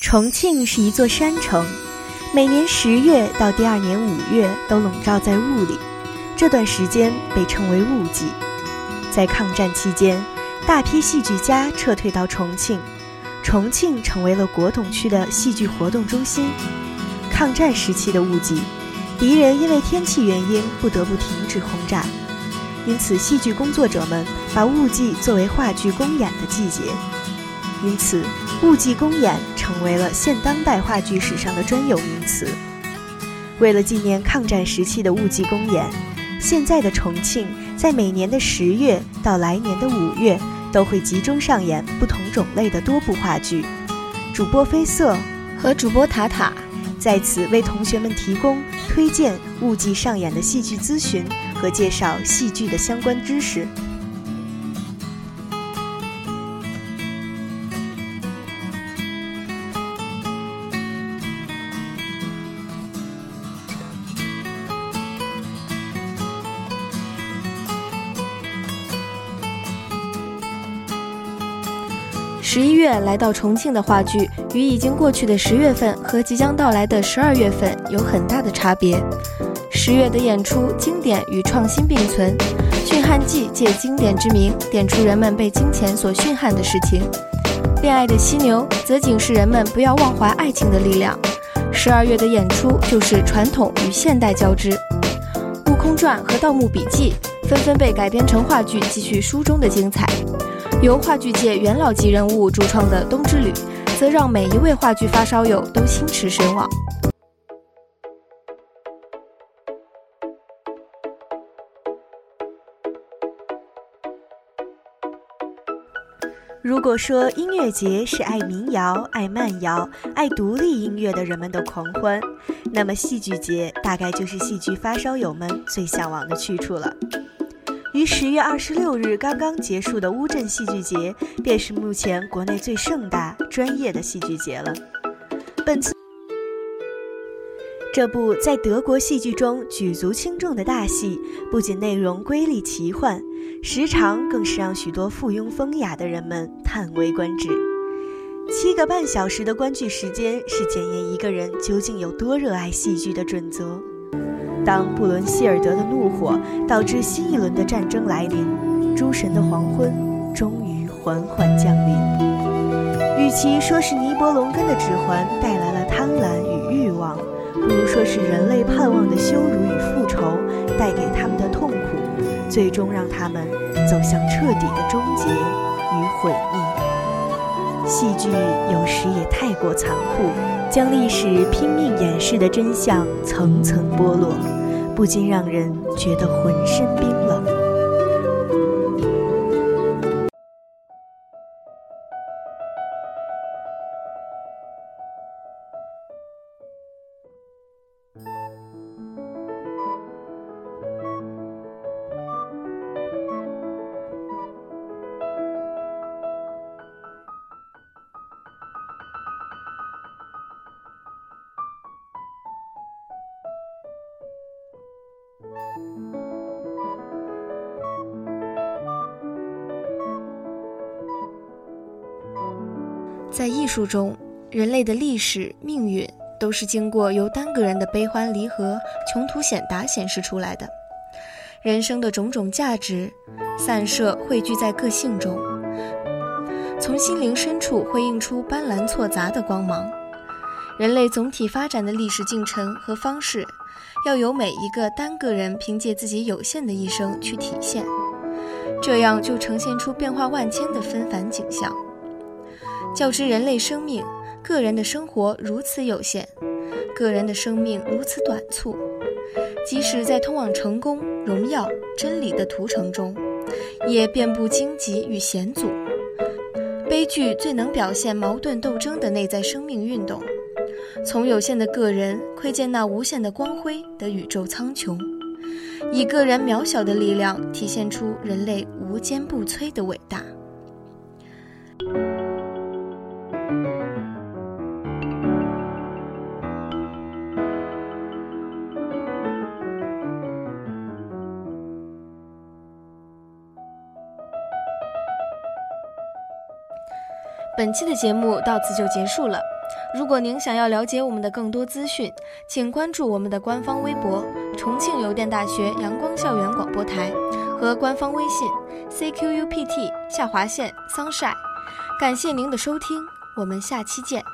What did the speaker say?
重庆是一座山城，每年十月到第二年五月都笼罩在雾里，这段时间被称为雾季。在抗战期间，大批戏剧家撤退到重庆，重庆成为了国统区的戏剧活动中心。抗战时期的雾季，敌人因为天气原因不得不停止轰炸，因此戏剧工作者们把雾季作为话剧公演的季节。因此，雾季公演成为了现当代话剧史上的专有名词。为了纪念抗战时期的雾季公演，现在的重庆在每年的十月到来年的五月都会集中上演不同种类的多部话剧。主播飞色和主播塔塔在此为同学们提供推荐雾季上演的戏剧咨询和介绍戏剧的相关知识。十一月来到重庆的话剧，与已经过去的十月份和即将到来的十二月份有很大的差别。十月的演出，经典与创新并存，《驯汉记》借经典之名，点出人们被金钱所驯汉的事情；《恋爱的犀牛》则警示人们不要忘怀爱情的力量。十二月的演出就是传统与现代交织，《悟空传》和《盗墓笔记》纷纷被改编成话剧，继续书中的精彩。由话剧界元老级人物主创的《冬之旅》，则让每一位话剧发烧友都心驰神往。如果说音乐节是爱民谣、爱慢摇、爱独立音乐的人们的狂欢，那么戏剧节大概就是戏剧发烧友们最向往的去处了。于十月二十六日刚刚结束的乌镇戏剧节，便是目前国内最盛大、专业的戏剧节了。本次这部在德国戏剧中举足轻重的大戏，不仅内容瑰丽奇幻，时长更是让许多附庸风雅的人们叹为观止。七个半小时的观剧时间，是检验一个人究竟有多热爱戏剧的准则。当布伦希尔德的怒火导致新一轮的战争来临，诸神的黄昏终于缓缓降临。与其说是尼伯龙根的指环带来了贪婪与欲望，不如说是人类盼望的羞辱与复仇带给他们的痛苦，最终让他们走向彻底的终结与毁灭。戏剧有时也太过残酷，将历史拼命掩饰的真相层层剥落，不禁让人觉得浑身冰冷。在艺术中，人类的历史命运都是经过由单个人的悲欢离合、穷途险达显示出来的。人生的种种价值，散射汇聚在个性中，从心灵深处辉映出斑斓错杂的光芒。人类总体发展的历史进程和方式，要由每一个单个人凭借自己有限的一生去体现，这样就呈现出变化万千的纷繁景象。较之人类生命，个人的生活如此有限，个人的生命如此短促，即使在通往成功、荣耀、真理的途程中，也遍布荆棘与险阻。悲剧最能表现矛盾斗争的内在生命运动，从有限的个人窥见那无限的光辉的宇宙苍穹，以个人渺小的力量体现出人类无坚不摧的伟大。本期的节目到此就结束了，如果您想要了解我们的更多资讯，请关注我们的官方微博“重庆邮电大学阳光校园广播台”和官方微信 “cqupt 下划线 sunshine”。感谢您的收听，我们下期见。